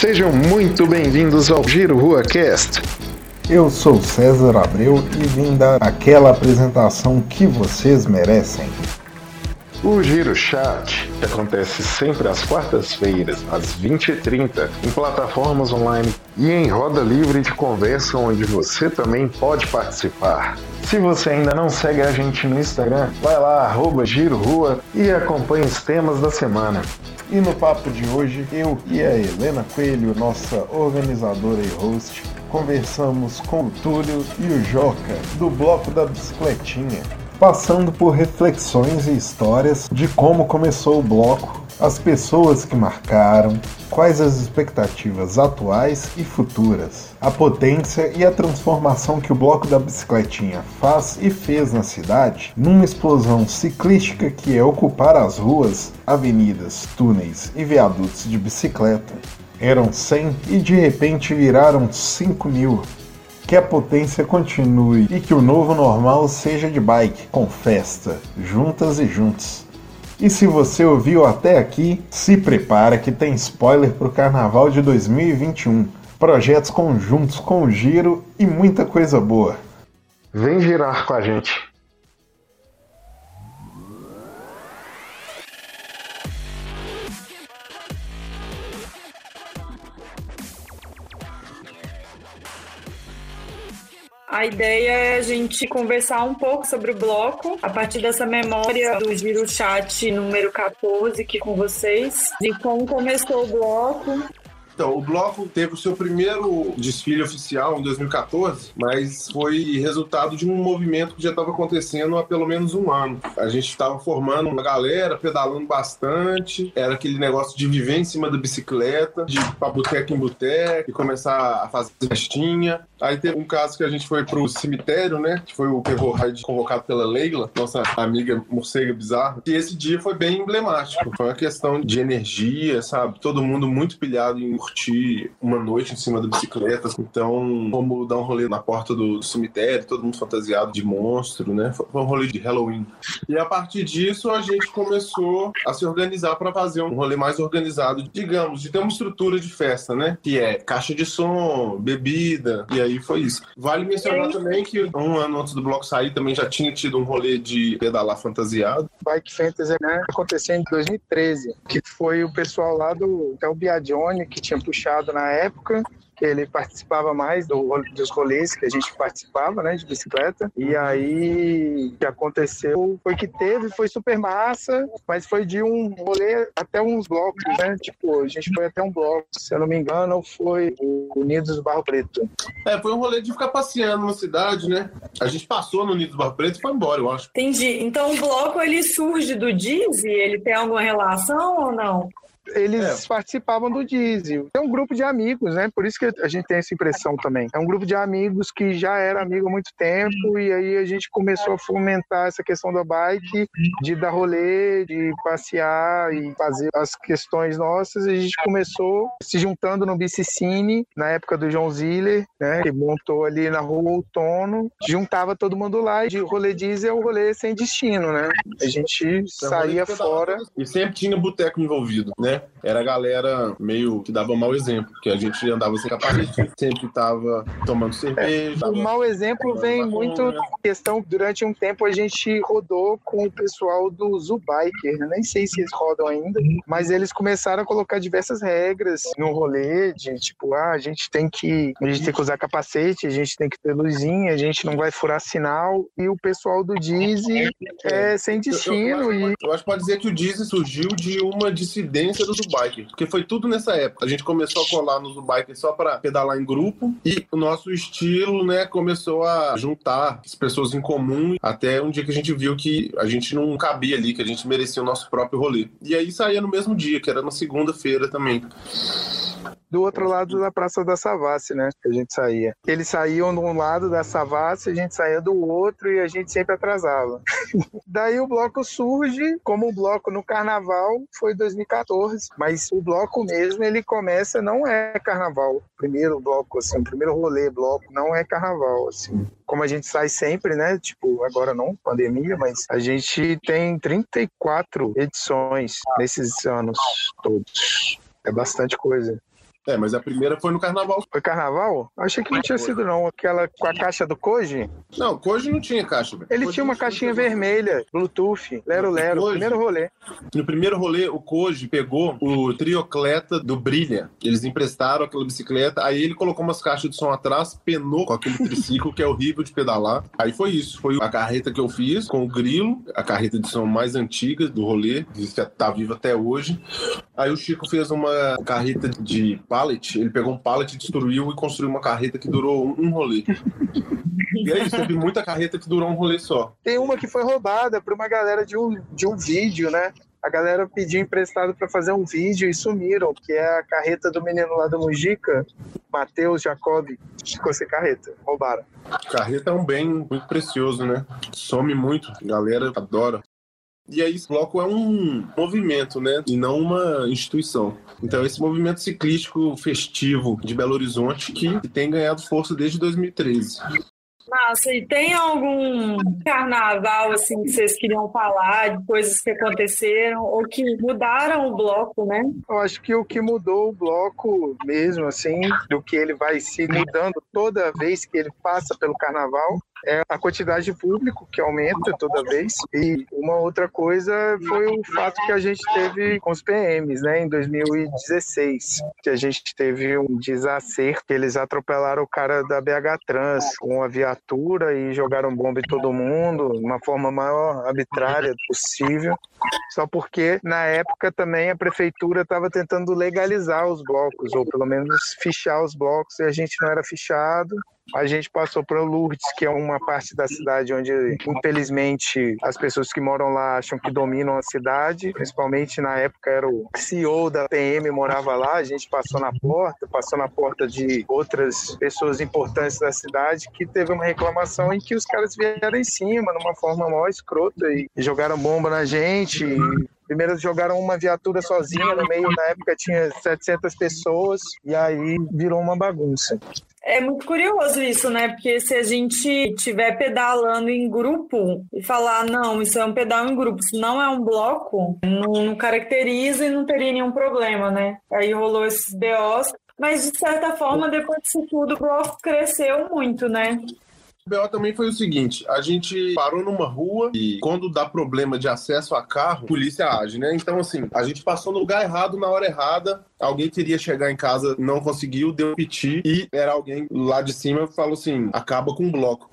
Sejam muito bem-vindos ao Giro Rua Cast. Eu sou César Abreu e vim dar aquela apresentação que vocês merecem. O Giro Chat acontece sempre às quartas-feiras, às 20h30, em plataformas online e em roda livre de conversa onde você também pode participar. Se você ainda não segue a gente no Instagram, vai lá, arroba e acompanhe os temas da semana. E no papo de hoje, eu e a Helena Coelho, nossa organizadora e host, conversamos com o Túlio e o Joca, do Bloco da Bicicletinha, passando por reflexões e histórias de como começou o bloco, as pessoas que marcaram, quais as expectativas atuais e futuras, a potência e a transformação que o bloco da bicicletinha faz e fez na cidade, numa explosão ciclística que é ocupar as ruas, avenidas, túneis e viadutos de bicicleta. Eram 100 e de repente viraram 5 mil, que a potência continue e que o novo normal seja de bike, com festa, juntas e juntos. E se você ouviu até aqui, se prepara que tem spoiler para o Carnaval de 2021. Projetos conjuntos com o Giro e muita coisa boa. Vem girar com a gente. A ideia é a gente conversar um pouco sobre o bloco, a partir dessa memória do Giro Chat número 14 aqui com vocês, de como começou o bloco, então, o bloco teve o seu primeiro desfile oficial em 2014, mas foi resultado de um movimento que já estava acontecendo há pelo menos um ano. A gente estava formando uma galera, pedalando bastante, era aquele negócio de viver em cima da bicicleta, de ir pra boteca em boteca e começar a fazer festinha. Aí teve um caso que a gente foi pro cemitério, né? Que foi o Pegou Ride convocado pela Leila, nossa amiga morcega bizarra. E esse dia foi bem emblemático. Foi uma questão de energia, sabe? Todo mundo muito pilhado em curtir uma noite em cima da bicicleta. Então, vamos dar um rolê na porta do cemitério, todo mundo fantasiado de monstro, né? Foi um rolê de Halloween. E a partir disso, a gente começou a se organizar para fazer um rolê mais organizado, digamos, de ter uma estrutura de festa, né? Que é caixa de som, bebida, e aí foi isso. Vale mencionar também que um ano antes do bloco sair também já tinha tido um rolê de pedalar fantasiado. Bike Fantasy né, aconteceu em 2013, que foi o pessoal lá do Tel Biagione que tinha puxado na época ele participava mais do, dos rolês que a gente participava, né, de bicicleta. E aí, o que aconteceu foi que teve, foi super massa, mas foi de um rolê até uns blocos, né? Tipo, a gente foi até um bloco, se eu não me engano, foi o Unidos do Barro Preto. É, foi um rolê de ficar passeando na cidade, né? A gente passou no Unidos do Barro Preto e foi embora, eu acho. Entendi. Então o bloco ele surge do Dizzy? Ele tem alguma relação ou não? Eles é. participavam do diesel. É um grupo de amigos, né? Por isso que a gente tem essa impressão também. É um grupo de amigos que já era amigo há muito tempo e aí a gente começou a fomentar essa questão da bike, de dar rolê, de passear e fazer as questões nossas. E a gente começou se juntando no Bicicine, na época do João Ziller, né? Que montou ali na rua Outono. Juntava todo mundo lá e de rolê diesel é um rolê sem destino, né? A gente saía fora. E sempre tinha boteco envolvido, né? Era a galera meio que dava mau exemplo, que a gente andava sem capacete, sempre tava tomando cerveja. É, o mau exemplo vem muito questão, durante um tempo a gente rodou com o pessoal do Zubiker, nem sei se eles rodam ainda, mas eles começaram a colocar diversas regras no rolê, de tipo, ah, a gente tem que, a gente tem que usar capacete, a gente tem que ter luzinha, a gente não vai furar sinal, e o pessoal do Dizzy é sem destino. Eu, eu, acho, e... eu acho que pode dizer que o Dizzy surgiu de uma dissidência do Zubiker, porque foi tudo nessa época. A gente começou a colar no Zubiker só para pedalar em grupo e o nosso estilo, né, começou a juntar as pessoas em comum até um dia que a gente viu que a gente não cabia ali, que a gente merecia o nosso próprio rolê. E aí saía no mesmo dia, que era na segunda-feira também do outro lado da Praça da Savassi, né? Que a gente saía. Eles saíam de um lado da Savassi, a gente saía do outro e a gente sempre atrasava. Daí o bloco surge como um bloco no carnaval, foi 2014, mas o bloco mesmo ele começa não é carnaval. O primeiro bloco assim, o primeiro rolê bloco não é carnaval assim. Como a gente sai sempre, né? Tipo, agora não, pandemia, mas a gente tem 34 edições nesses anos todos. É bastante coisa. É, mas a primeira foi no carnaval. Foi carnaval? Achei que não tinha sido, não. Aquela com a caixa do Koji? Não, Koji não tinha caixa. velho. Ele Koji tinha uma caixinha tinha. vermelha, Bluetooth, Lero Lero, Koji? primeiro rolê. No primeiro rolê, o Koji pegou o triocleta do Brilha. Eles emprestaram aquela bicicleta, aí ele colocou umas caixas de som atrás, penou com aquele triciclo que é horrível de pedalar. Aí foi isso. Foi a carreta que eu fiz com o Grilo, a carreta de som mais antiga do rolê, que tá viva até hoje. Aí o Chico fez uma carreta de pallet, ele pegou um pallet, destruiu e construiu uma carreta que durou um, um rolê. E é isso, teve muita carreta que durou um rolê só. Tem uma que foi roubada por uma galera de um, de um vídeo, né? A galera pediu emprestado para fazer um vídeo e sumiram, que é a carreta do menino lá do Mujica, Matheus Jacob. Ficou sem carreta, roubaram. Carreta é um bem muito precioso, né? Some muito, a galera adora. E aí, esse bloco é um movimento, né? E não uma instituição. Então, esse movimento ciclístico festivo de Belo Horizonte que tem ganhado força desde 2013. Massa, e tem algum carnaval assim que vocês queriam falar de coisas que aconteceram ou que mudaram o bloco, né? Eu acho que o que mudou o bloco mesmo, assim, do que ele vai se mudando toda vez que ele passa pelo carnaval, é a quantidade de público que aumenta toda vez. E uma outra coisa foi o fato que a gente teve com os PMs, né, em 2016, que a gente teve um desacerto, eles atropelaram o cara da BH Trans com a viatura e jogaram bomba em todo mundo, de uma forma maior arbitrária possível só porque na época também a prefeitura estava tentando legalizar os blocos, ou pelo menos fichar os blocos, e a gente não era fichado. A gente passou para Lourdes, que é uma parte da cidade onde, infelizmente, as pessoas que moram lá acham que dominam a cidade. Principalmente na época era o CEO da PM morava lá. A gente passou na porta, passou na porta de outras pessoas importantes da cidade que teve uma reclamação em que os caras vieram em cima, numa forma mó escrota e jogaram bomba na gente. Primeiro jogaram uma viatura sozinha no meio, na época tinha 700 pessoas, e aí virou uma bagunça. É muito curioso isso, né? Porque se a gente estiver pedalando em grupo e falar, não, isso é um pedal em grupo, isso não é um bloco, não, não caracteriza e não teria nenhum problema, né? Aí rolou esses BOs. Mas, de certa forma, depois disso tudo, o bloco cresceu muito, né? O BO também foi o seguinte: a gente parou numa rua e quando dá problema de acesso a carro, a polícia age, né? Então, assim, a gente passou no lugar errado na hora errada. Alguém queria chegar em casa, não conseguiu, deu piti e era alguém lá de cima falou assim: acaba com o bloco.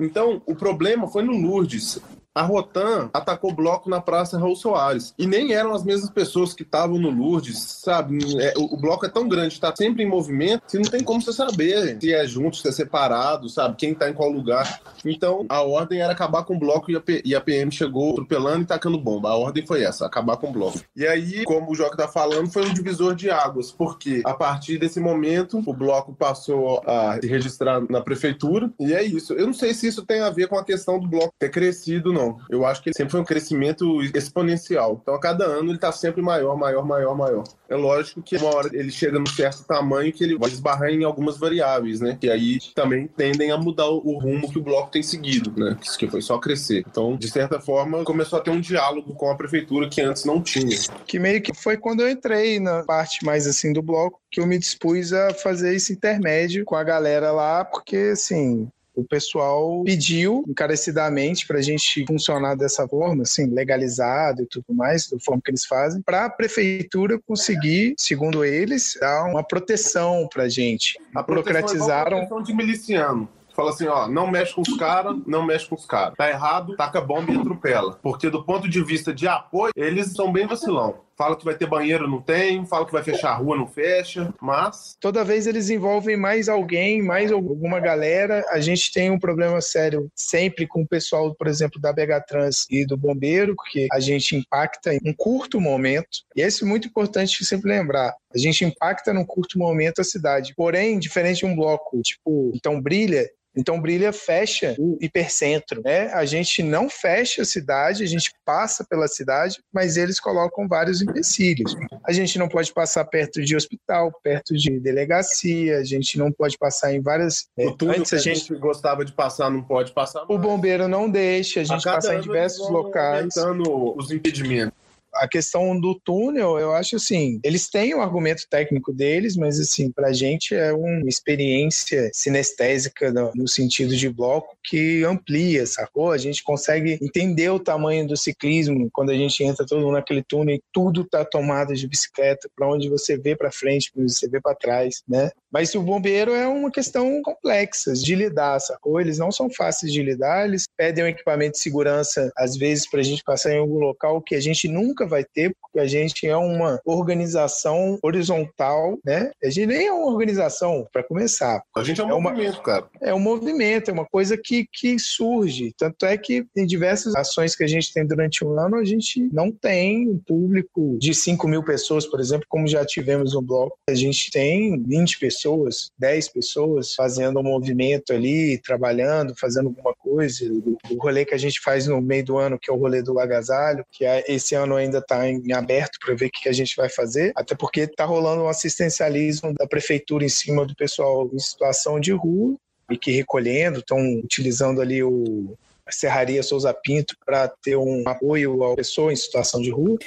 Então, o problema foi no Lourdes. A Rotan atacou bloco na Praça Raul Soares. E nem eram as mesmas pessoas que estavam no Lourdes, sabe? É, o, o bloco é tão grande, está sempre em movimento, que não tem como você saber se é junto, se é separado, sabe? Quem está em qual lugar. Então, a ordem era acabar com o bloco e a, P- e a PM chegou atropelando e tacando bomba. A ordem foi essa, acabar com o bloco. E aí, como o Joca tá falando, foi um divisor de águas, porque a partir desse momento, o bloco passou a se registrar na prefeitura, e é isso. Eu não sei se isso tem a ver com a questão do bloco ter crescido, não. Eu acho que sempre foi um crescimento exponencial. Então, a cada ano ele tá sempre maior, maior, maior, maior. É lógico que uma hora ele chega num certo tamanho que ele vai esbarrar em algumas variáveis, né? Que aí também tendem a mudar o rumo que o bloco tem seguido, né? Isso que foi só crescer. Então, de certa forma, começou a ter um diálogo com a prefeitura que antes não tinha. Que meio que foi quando eu entrei na parte mais assim do bloco que eu me dispus a fazer esse intermédio com a galera lá, porque assim. O pessoal pediu encarecidamente para a gente funcionar dessa forma, assim, legalizado e tudo mais, da forma que eles fazem, para a prefeitura conseguir, segundo eles, dar uma proteção para a gente. A é Burocratizaram proteção de miliciano. Fala assim, ó, não mexe com os caras, não mexe com os caras. Tá errado, taca bomba e atropela. Porque do ponto de vista de apoio, eles são bem vacilão. Fala que vai ter banheiro, não tem. Fala que vai fechar a rua, não fecha. Mas toda vez eles envolvem mais alguém, mais alguma galera. A gente tem um problema sério sempre com o pessoal, por exemplo, da BH Trans e do Bombeiro, porque a gente impacta em um curto momento. E esse é muito importante sempre lembrar. A gente impacta num curto momento a cidade. Porém, diferente de um bloco, tipo, então brilha, então Brilha fecha o hipercentro, né? A gente não fecha a cidade, a gente passa pela cidade, mas eles colocam vários empecilhos. A gente não pode passar perto de hospital, perto de delegacia, a gente não pode passar em várias. o túnel Antes que a gente gostava de passar não pode passar o mais. bombeiro não deixa a A gente cada passar em diversos locais. aumentando os impedimentos. A questão do túnel, eu acho assim, eles têm o argumento técnico deles, mas assim, pra gente é uma experiência sinestésica no, sentido de bloco que amplia, sacou? A gente consegue entender o tamanho do ciclismo quando a gente entra todo naquele túnel e tudo tá tomado de bicicleta, para onde você vê para frente, para onde você vê para trás, né? Mas o bombeiro é uma questão complexa de lidar, sacou? Eles não são fáceis de lidar, eles pedem um equipamento de segurança, às vezes, para a gente passar em algum local que a gente nunca vai ter, porque a gente é uma organização horizontal, né? A gente nem é uma organização, para começar. A gente é um é movimento, uma, cara. É um movimento, é uma coisa que, que surge. Tanto é que em diversas ações que a gente tem durante o ano, a gente não tem um público de 5 mil pessoas, por exemplo, como já tivemos no bloco. A gente tem 20 pessoas pessoas, 10 pessoas fazendo um movimento ali, trabalhando, fazendo alguma coisa. O rolê que a gente faz no meio do ano, que é o rolê do agasalho, que é, esse ano ainda está em aberto para ver o que a gente vai fazer, até porque está rolando um assistencialismo da prefeitura em cima do pessoal em situação de rua e que recolhendo, estão utilizando ali o Serraria Souza Pinto para ter um apoio à pessoa em situação de rua.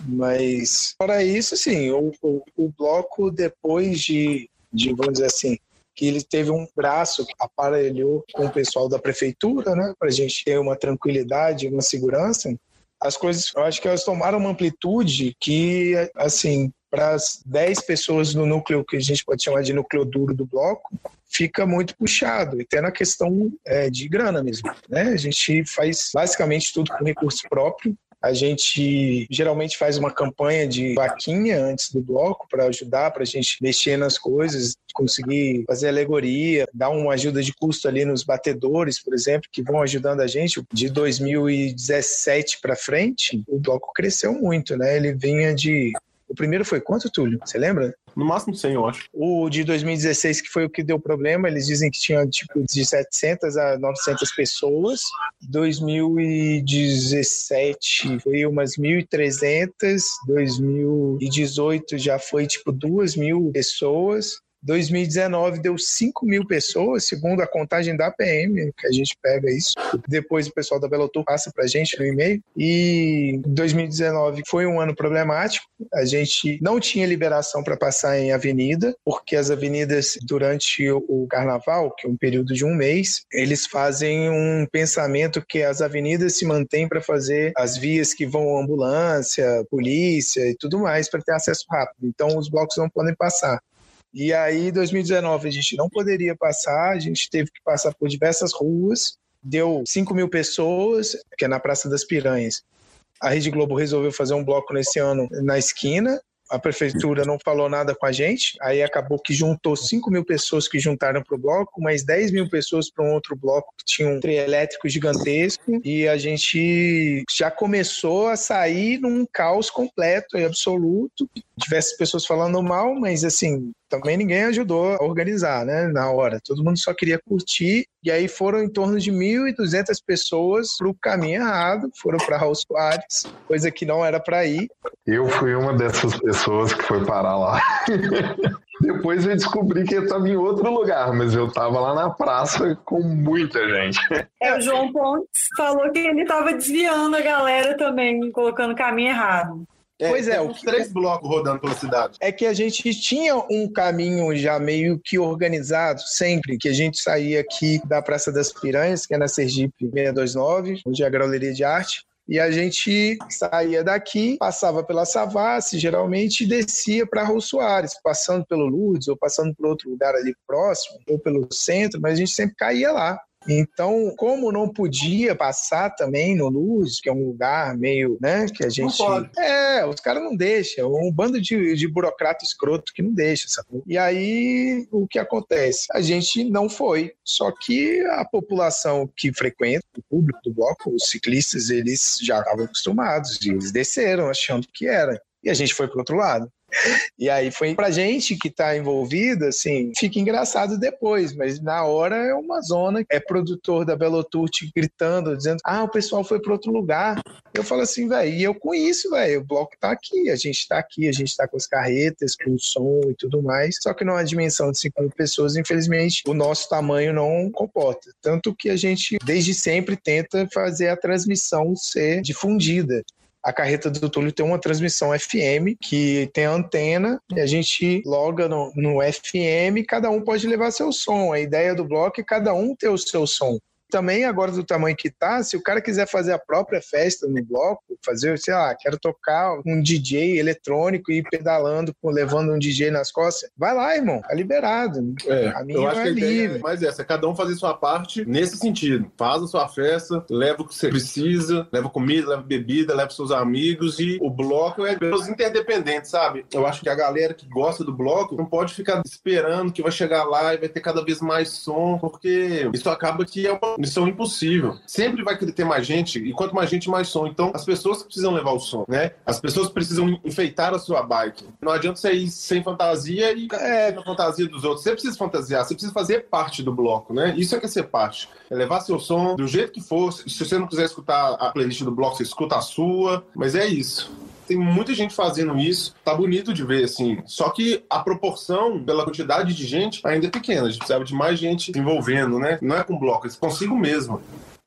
Mas, para isso, sim, o, o, o, bloco, depois de, de, vamos dizer assim, que ele teve um braço que aparelhou com o pessoal da prefeitura, né, para a gente ter uma tranquilidade, uma segurança, as coisas, eu acho que elas tomaram uma amplitude que, assim, para as 10 pessoas no núcleo que a gente pode chamar de núcleo duro do bloco, fica muito puxado, até na questão é, de grana mesmo. Né? A gente faz basicamente tudo com recurso próprio, a gente geralmente faz uma campanha de vaquinha antes do bloco para ajudar, para a gente mexer nas coisas, conseguir fazer alegoria, dar uma ajuda de custo ali nos batedores, por exemplo, que vão ajudando a gente. De 2017 para frente, o bloco cresceu muito, né? Ele vinha de o primeiro foi quanto, Túlio? Você lembra? No máximo 100, eu acho. O de 2016, que foi o que deu problema, eles dizem que tinha tipo de 700 a 900 pessoas. 2017 foi umas 1.300. 2018 já foi tipo 2 mil pessoas. 2019 deu 5 mil pessoas, segundo a contagem da PM, que a gente pega isso. Depois o pessoal da Belotur passa para a gente no e-mail. E 2019 foi um ano problemático. A gente não tinha liberação para passar em avenida, porque as avenidas durante o carnaval, que é um período de um mês, eles fazem um pensamento que as avenidas se mantêm para fazer as vias que vão ambulância, polícia e tudo mais para ter acesso rápido. Então os blocos não podem passar. E aí, em 2019, a gente não poderia passar, a gente teve que passar por diversas ruas, deu 5 mil pessoas, que é na Praça das Piranhas. A Rede Globo resolveu fazer um bloco nesse ano na esquina, a prefeitura não falou nada com a gente, aí acabou que juntou 5 mil pessoas que juntaram para o bloco, mais 10 mil pessoas para um outro bloco que tinha um trio elétrico gigantesco, e a gente já começou a sair num caos completo e absoluto. Diversas pessoas falando mal, mas assim, também ninguém ajudou a organizar, né, na hora. Todo mundo só queria curtir, e aí foram em torno de 1.200 pessoas para o caminho errado, foram para Raul Soares, coisa que não era para ir. Eu fui uma dessas pessoas que foi parar lá. Depois eu descobri que eu estava em outro lugar, mas eu estava lá na praça com muita gente. É, o João Pontes falou que ele estava desviando a galera também, colocando caminho errado. É, pois é, os três blocos rodando pela cidade. É que a gente tinha um caminho já meio que organizado sempre, que a gente saía aqui da Praça das Piranhas, que é na Sergipe 629, onde é a Grauleria de Arte, e a gente saía daqui, passava pela Savassi, geralmente, e descia para Rua Soares, passando pelo Lourdes ou passando por outro lugar ali próximo, ou pelo centro, mas a gente sempre caía lá. Então, como não podia passar também no Luz, que é um lugar meio, né, que a gente... É, os caras não deixam, um bando de, de burocrata escroto que não deixa, sabe? E aí, o que acontece? A gente não foi, só que a população que frequenta, o público do bloco, os ciclistas, eles já estavam acostumados, eles desceram achando que era. E a gente foi para outro lado. E aí foi pra gente que tá envolvido, assim, fica engraçado depois, mas na hora é uma zona, é produtor da Belotur gritando, dizendo, ah, o pessoal foi para outro lugar. Eu falo assim, velho, e eu com isso, velho, o bloco tá aqui, a gente tá aqui, a gente tá com as carretas, com o som e tudo mais, só que numa dimensão de 5 mil pessoas, infelizmente, o nosso tamanho não comporta. Tanto que a gente, desde sempre, tenta fazer a transmissão ser difundida. A carreta do Túlio tem uma transmissão FM que tem antena e a gente loga no, no FM, cada um pode levar seu som. A ideia do bloco é cada um ter o seu som também, agora do tamanho que tá, se o cara quiser fazer a própria festa no bloco, fazer, sei lá, quero tocar um DJ eletrônico e ir pedalando, levando um DJ nas costas, vai lá, irmão, tá liberado. É, a minha eu acho é que livre. É mais essa, é cada um fazer sua parte nesse sentido. Faz a sua festa, leva o que você precisa, leva comida, leva bebida, leva seus amigos e o bloco é pelos interdependentes, sabe? Eu acho que a galera que gosta do bloco não pode ficar esperando que vai chegar lá e vai ter cada vez mais som, porque isso acaba que é uma missão impossível. Sempre vai querer ter mais gente, e quanto mais gente, mais som. Então, as pessoas precisam levar o som, né? As pessoas precisam enfeitar a sua bike. Não adianta você ir sem fantasia e é. na fantasia dos outros. Você precisa fantasiar, você precisa fazer parte do bloco, né? Isso é que é ser parte. É levar seu som do jeito que for. Se você não quiser escutar a playlist do bloco, você escuta a sua. Mas é isso tem muita gente fazendo isso, tá bonito de ver, assim. Só que a proporção, pela quantidade de gente, ainda é pequena. A gente precisava de mais gente envolvendo, né? Não é com bloco, é consigo mesmo.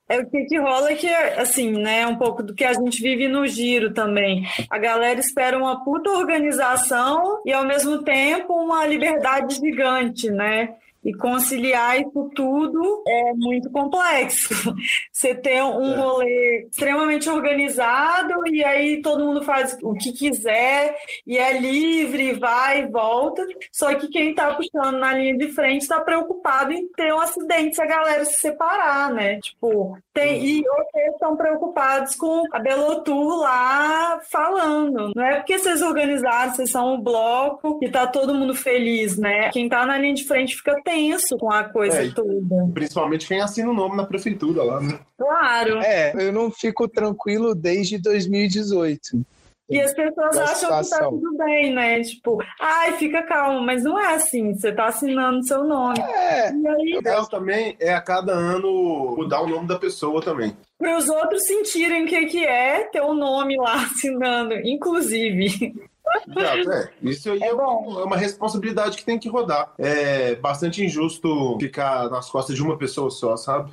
É o que, que rola é que, assim, né, um pouco do que a gente vive no giro também. A galera espera uma puta organização e, ao mesmo tempo, uma liberdade gigante, né? E conciliar isso tudo é muito complexo. Você ter um é. rolê extremamente organizado e aí todo mundo faz o que quiser e é livre, vai e volta. Só que quem está puxando na linha de frente está preocupado em ter um acidente se a galera se separar, né? Tipo, tem, e vocês estão preocupados com a Belotur lá falando. Não é porque vocês organizaram, vocês são um bloco e tá todo mundo feliz, né? Quem tá na linha de frente fica tenso com a coisa é, toda. Principalmente quem assina o nome na prefeitura lá, né? Claro. É, eu não fico tranquilo desde 2018. E as pessoas acham que tá tudo bem, né? Tipo, ai, fica calmo, mas não é assim, você tá assinando seu nome. É, e aí... o também é a cada ano mudar o nome da pessoa também. Para os outros sentirem o que, que é ter o um nome lá assinando, inclusive. Exato, é. Isso aí é, é, é, uma responsabilidade que tem que rodar. É bastante injusto ficar nas costas de uma pessoa só, sabe?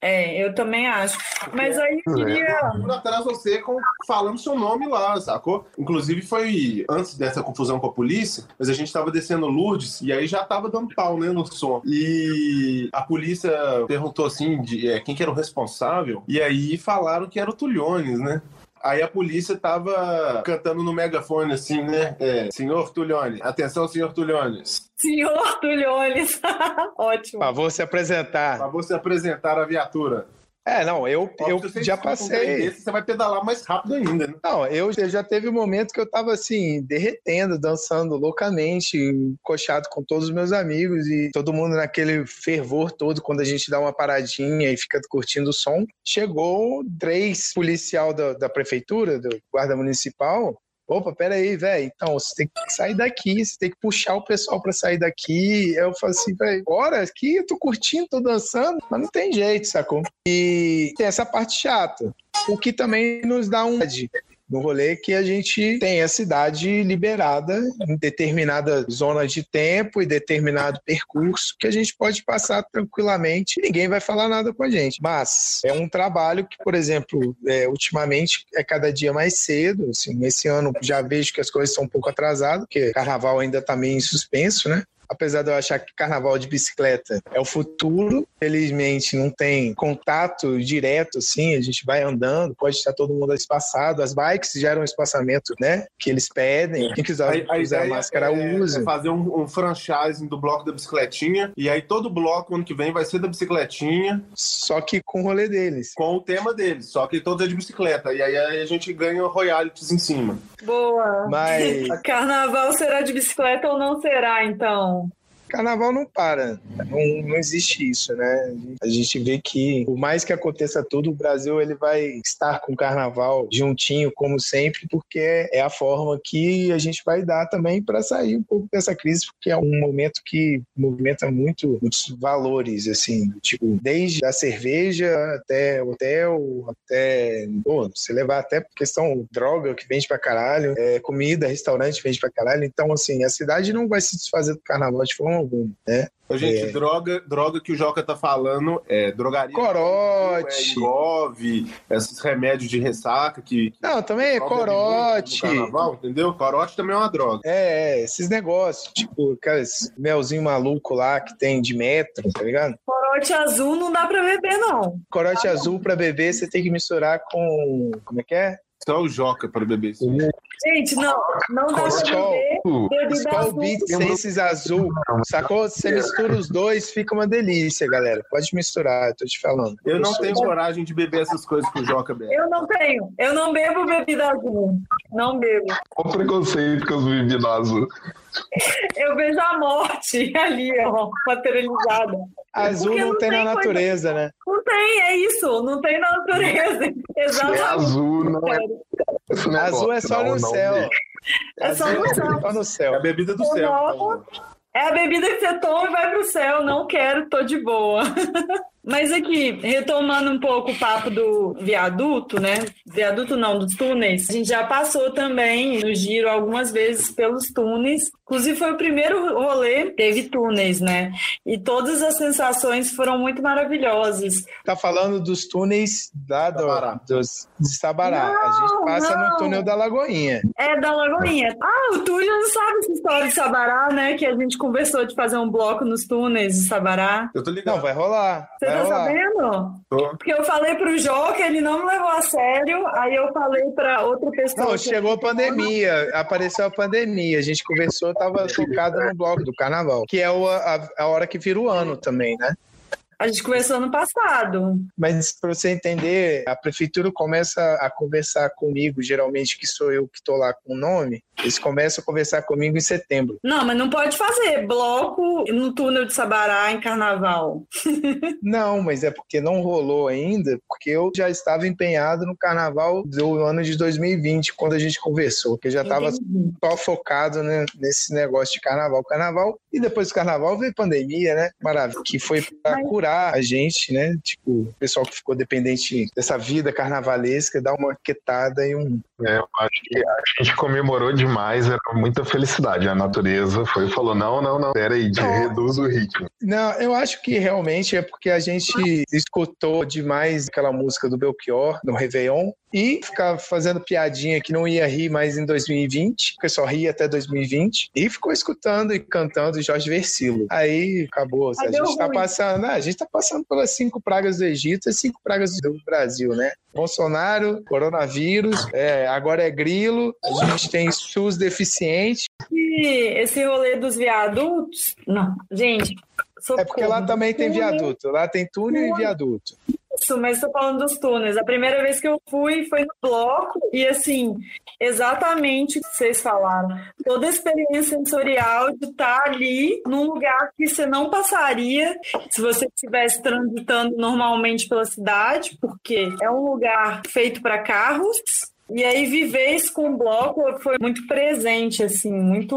É, eu também acho. Mas aí eu queria. É. atrás você com, falando seu nome lá, sacou? Inclusive foi antes dessa confusão com a polícia, mas a gente tava descendo Lourdes e aí já tava dando pau, né, no som. E a polícia perguntou assim de é, quem que era o responsável, e aí falaram que era o Tuliones, né? Aí a polícia tava cantando no megafone assim, né? É, senhor Tuliones, atenção, senhor Tuliones. Senhor Tuliones, ótimo. Favor se apresentar. Favor se apresentar a viatura. É, não, eu, eu já passei. Desse, você vai pedalar mais rápido ainda, né? Não, eu, eu já teve um momento que eu tava assim, derretendo, dançando loucamente, coxado com todos os meus amigos e todo mundo naquele fervor todo quando a gente dá uma paradinha e fica curtindo o som. Chegou três policial da, da prefeitura, do guarda municipal, opa, peraí, velho, então você tem que sair daqui, você tem que puxar o pessoal para sair daqui. Eu falo assim, velho, bora aqui, eu tô curtindo, tô dançando, mas não tem jeito, sacou? E tem essa parte chata, o que também nos dá um no rolê que a gente tem a cidade liberada em determinada zona de tempo e determinado percurso que a gente pode passar tranquilamente ninguém vai falar nada com a gente. Mas é um trabalho que, por exemplo, é, ultimamente é cada dia mais cedo. Assim, esse ano já vejo que as coisas estão um pouco atrasadas, porque carnaval ainda está meio em suspenso, né? Apesar de eu achar que carnaval de bicicleta é o futuro, felizmente não tem contato direto, assim, a gente vai andando, pode estar todo mundo espaçado, as bikes geram um espaçamento, né, que eles pedem, quem quiser a, usar a máscara é, usa. É fazer um, um franchising do bloco da bicicletinha, e aí todo bloco ano que vem vai ser da bicicletinha. Só que com o rolê deles. Com o tema deles, só que todos é de bicicleta, e aí a gente ganha royalties em cima. Boa! Mas... Carnaval será de bicicleta ou não será, então? Carnaval não para, não, não existe isso, né? A gente vê que, por mais que aconteça tudo, o Brasil ele vai estar com o Carnaval juntinho, como sempre, porque é a forma que a gente vai dar também para sair um pouco dessa crise, porque é um momento que movimenta muito muitos valores, assim, tipo, desde a cerveja até hotel, até, pô, você levar até questão droga que vende pra caralho, é, comida, restaurante vende pra caralho, então, assim, a cidade não vai se desfazer do Carnaval de forma alguma, né? Gente, É. droga, droga que o Joca tá falando é drogaria. Corote. É engove, esses remédios de ressaca que. que Não, também é corote. Carnaval, entendeu? Corote também é uma droga. É, é, esses negócios, tipo, aqueles melzinho maluco lá que tem de metro, tá ligado? Corote azul não dá pra beber, não. Corote azul pra beber, você tem que misturar com. Como é que é? Só o Joca para beber isso. Gente, não, não dá pra Skol. beber bebida Skull azul. Beat Senses azul. Sacou? Você mistura os dois, fica uma delícia, galera. Pode misturar, eu tô te falando. Eu não tenho coragem de beber essas coisas que o Joca bebe. Eu não tenho. Eu não bebo bebida azul. Não bebo. Olha o preconceito com as bebidas azul. Eu vejo a morte ali, ó, materializada. Azul Porque não não tem na tem coisa- natureza, né? Não tem, é isso. Não tem na natureza. É Exatamente. azul, não é. esse negócio, Azul é só não, no não céu. É só no é céu. só no É a céu. bebida do Eu céu. não. É a bebida que você toma e vai pro céu. Não quero, tô de boa. Mas aqui, retomando um pouco o papo do viaduto, né? Viaduto não, dos túneis. A gente já passou também no giro algumas vezes pelos túneis. Inclusive foi o primeiro rolê, teve túneis, né? E todas as sensações foram muito maravilhosas. Tá falando dos túneis lá do, Sabará. dos, de Sabará. a gente Não, passa não. no túnel da Lagoinha. É da Lagoinha. Ah, o Túlio não sabe essa história de Sabará, né? Que a gente conversou de fazer um bloco nos túneis de Sabará. Eu tô ligado. Não, vai rolar. Você vai tá sabendo? Tô. Porque eu falei pro Joca, ele não me levou a sério, aí eu falei pra outra pessoa. Não, que- chegou a pandemia, apareceu a pandemia, a gente conversou, tava focado no bloco do carnaval, que é a, a hora que vira o ano também, né? A gente conversou no passado. Mas para você entender, a prefeitura começa a conversar comigo, geralmente que sou eu que estou lá com o nome, eles começam a conversar comigo em setembro. Não, mas não pode fazer bloco no túnel de Sabará em carnaval. Não, mas é porque não rolou ainda, porque eu já estava empenhado no carnaval do ano de 2020, quando a gente conversou, que eu já estava só focado né, nesse negócio de carnaval. Carnaval, e depois do carnaval veio pandemia, né? Maravilha. Que foi para Mas- curar a gente, né? Tipo, o pessoal que ficou dependente dessa vida carnavalesca, dar uma quietada e um. É, eu acho que a gente comemorou demais, era muita felicidade. A natureza foi e falou: não, não, não, peraí, de- reduz o ritmo. Não, eu acho que realmente é porque a gente escutou demais aquela música do Belchior no Réveillon e ficava fazendo piadinha que não ia rir mais em 2020, porque só ria até 2020, e ficou escutando e cantando Jorge Versilo. Aí acabou. Aí a deu gente tá ruim. passando, né, a gente tá passando pelas cinco pragas do Egito e cinco pragas do Brasil, né? Bolsonaro, coronavírus, é, agora é grilo, a gente tem SUS deficiente. E esse rolê dos viadutos. Não, gente. É porque lá socorro. também tem viaduto, lá tem túnel e viaduto. Isso, mas estou falando dos túneis. A primeira vez que eu fui foi no bloco e assim, exatamente o que vocês falaram. Toda a experiência sensorial de estar ali num lugar que você não passaria se você estivesse transitando normalmente pela cidade, porque é um lugar feito para carros. E aí viver com o bloco foi muito presente, assim, muito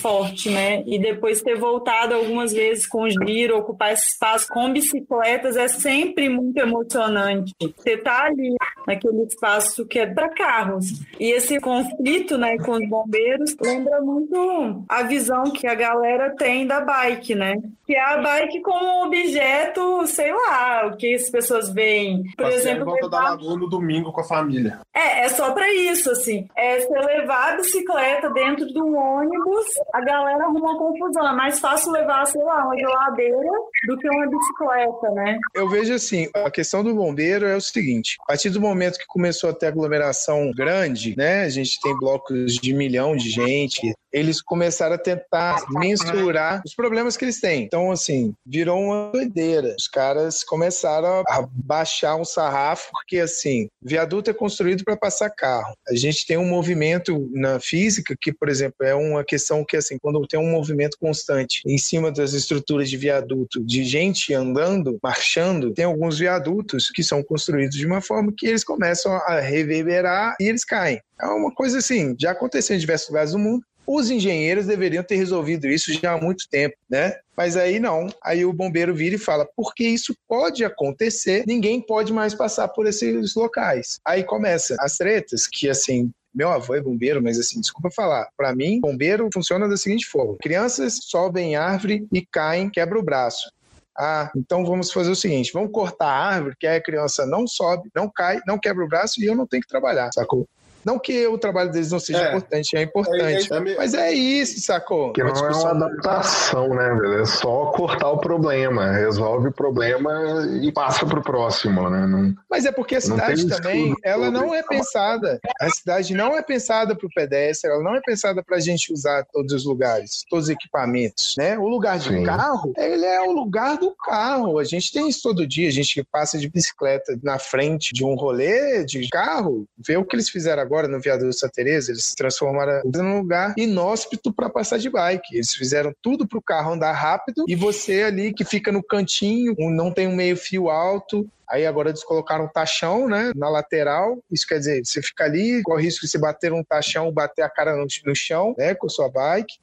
forte, né? E depois ter voltado algumas vezes com o giro, ocupar esse espaço com bicicletas é sempre muito emocionante. Você tá ali naquele espaço que é para carros. E esse conflito, né, com os bombeiros lembra muito a visão que a galera tem da bike, né? Que é a bike como objeto, sei lá, o que as pessoas veem. Por Passear em exemplo, volta da levar- lagoa no domingo com a família. é, é só pra isso, assim. É você levar a bicicleta dentro do ônibus, a galera arruma uma confusão. É mais fácil levar, sei lá, uma geladeira do que uma bicicleta, né? Eu vejo assim, a questão do bombeiro é o seguinte: a partir do momento que começou a ter aglomeração grande, né? A gente tem blocos de milhão de gente. Eles começaram a tentar mensurar os problemas que eles têm. Então, assim, virou uma doideira. Os caras começaram a baixar um sarrafo, porque, assim, viaduto é construído para passar carro. A gente tem um movimento na física que, por exemplo, é uma questão que, assim, quando tem um movimento constante em cima das estruturas de viaduto, de gente andando, marchando, tem alguns viadutos que são construídos de uma forma que eles começam a reverberar e eles caem. É uma coisa assim, já aconteceu em diversos lugares do mundo. Os engenheiros deveriam ter resolvido isso já há muito tempo, né? Mas aí não. Aí o bombeiro vira e fala: porque isso pode acontecer, ninguém pode mais passar por esses locais. Aí começa as tretas, que assim, Meu avô é bombeiro, mas assim, desculpa falar. Para mim, bombeiro funciona da seguinte forma: crianças sobem em árvore e caem, quebra o braço. Ah, então vamos fazer o seguinte: vamos cortar a árvore, que aí a criança não sobe, não cai, não quebra o braço e eu não tenho que trabalhar, sacou? Não que o trabalho deles não seja é. importante, é importante. É, é, mas é isso, sacou? Que não é uma adaptação, né, velho? É só cortar o problema, resolve o problema e passa pro próximo, né? Não, mas é porque a cidade também, ela não é pensada. A cidade não é pensada pro pedestre, ela não é pensada pra gente usar todos os lugares, todos os equipamentos, né? O lugar de Sim. carro, ele é o lugar do carro. A gente tem isso todo dia, a gente passa de bicicleta na frente de um rolê de carro, vê o que eles fizeram agora agora no viaduto Santa Teresa, eles transformaram num lugar inóspito para passar de bike. Eles fizeram tudo para o carro andar rápido e você ali que fica no cantinho, não tem um meio fio alto, Aí agora eles colocaram um tachão, né, na lateral. Isso quer dizer, você fica ali, corre o risco de você bater um tachão, bater a cara no, no chão, né, com sua bike.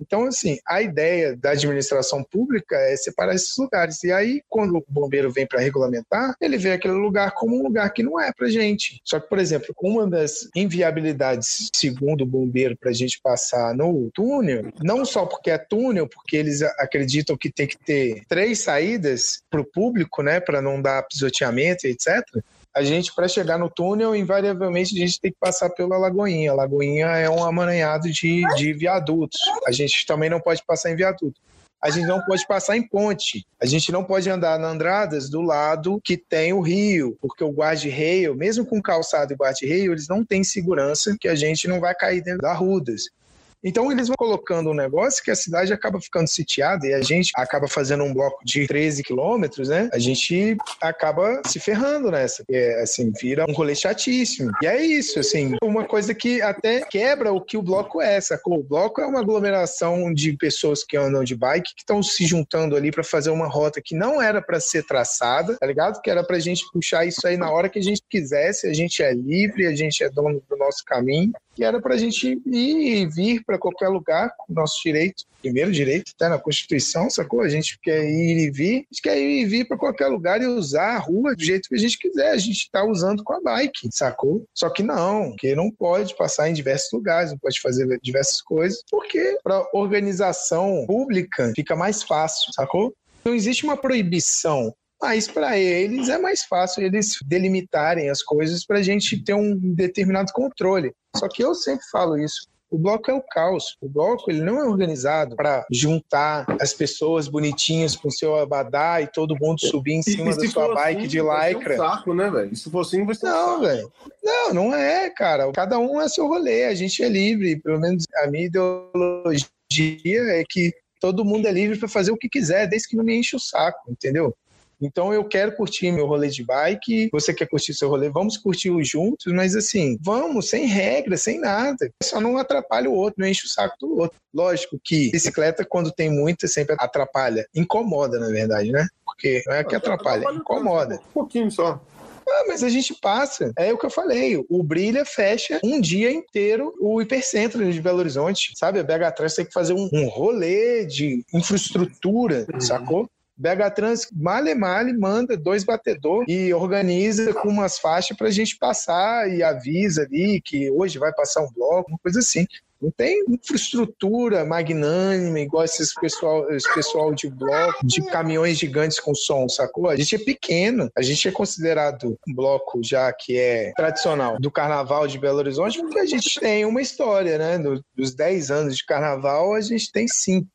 Então, assim, a ideia da administração pública é separar esses lugares. E aí, quando o bombeiro vem para regulamentar, ele vê aquele lugar como um lugar que não é para gente. Só que, por exemplo, uma das inviabilidades, segundo o bombeiro, para a gente passar no túnel, não só porque é túnel, porque eles acreditam que tem que ter três saídas para o público, né, para não dar pisoteamento, etc a gente, para chegar no túnel, invariavelmente a gente tem que passar pela Lagoinha. A Lagoinha é um amaranhado de, de viadutos. A gente também não pode passar em viaduto. A gente não pode passar em ponte. A gente não pode andar na Andradas do lado que tem o rio, porque o guarda-reio, mesmo com calçado e guarda-reio, eles não têm segurança que a gente não vai cair dentro da rudas. Então eles vão colocando um negócio que a cidade acaba ficando sitiada e a gente acaba fazendo um bloco de 13 quilômetros, né? A gente acaba se ferrando nessa. É, assim, vira um rolê chatíssimo. E é isso, assim, uma coisa que até quebra o que o bloco é, sacou? O bloco é uma aglomeração de pessoas que andam de bike que estão se juntando ali para fazer uma rota que não era para ser traçada, tá ligado? Que era pra gente puxar isso aí na hora que a gente quisesse, a gente é livre, a gente é dono do nosso caminho que era para a gente ir e vir para qualquer lugar nosso direito, primeiro direito, está na Constituição, sacou? A gente quer ir e vir, a gente quer ir e vir para qualquer lugar e usar a rua do jeito que a gente quiser. A gente está usando com a bike, sacou? Só que não, que não pode passar em diversos lugares, não pode fazer diversas coisas, porque para organização pública fica mais fácil, sacou? Não existe uma proibição mas para eles é mais fácil eles delimitarem as coisas para a gente ter um determinado controle. Só que eu sempre falo isso. O bloco é o caos. O bloco ele não é organizado para juntar as pessoas bonitinhas com seu abadá e todo mundo subir em cima da sua bike assim, de lycra. Um saco, né, velho? Se for assim, vai ser Não, um velho. Não, não é, cara. Cada um é seu rolê. A gente é livre. Pelo menos a minha ideologia é que todo mundo é livre para fazer o que quiser, desde que não me enche o saco, entendeu? Então eu quero curtir meu rolê de bike, você quer curtir seu rolê, vamos curtir os juntos, mas assim, vamos, sem regra, sem nada. Só não atrapalha o outro, não enche o saco do outro. Lógico que bicicleta, quando tem muita, sempre atrapalha. Incomoda, na verdade, né? Porque não é que atrapalha, incomoda. Um pouquinho só. Ah, mas a gente passa. É o que eu falei. O Brilha fecha um dia inteiro o hipercentro de Belo Horizonte. Sabe? A BH Trans tem que fazer um, um rolê de infraestrutura, uhum. sacou? BH Trans, male male, manda dois batedor e organiza com umas faixas para a gente passar e avisa ali que hoje vai passar um bloco, uma coisa assim. Não tem infraestrutura magnânima, igual esses pessoal, esse pessoal de bloco, de caminhões gigantes com som, sacou? A gente é pequeno, a gente é considerado um bloco já que é tradicional do carnaval de Belo Horizonte, porque a gente tem uma história, né? Dos 10 anos de carnaval, a gente tem cinco.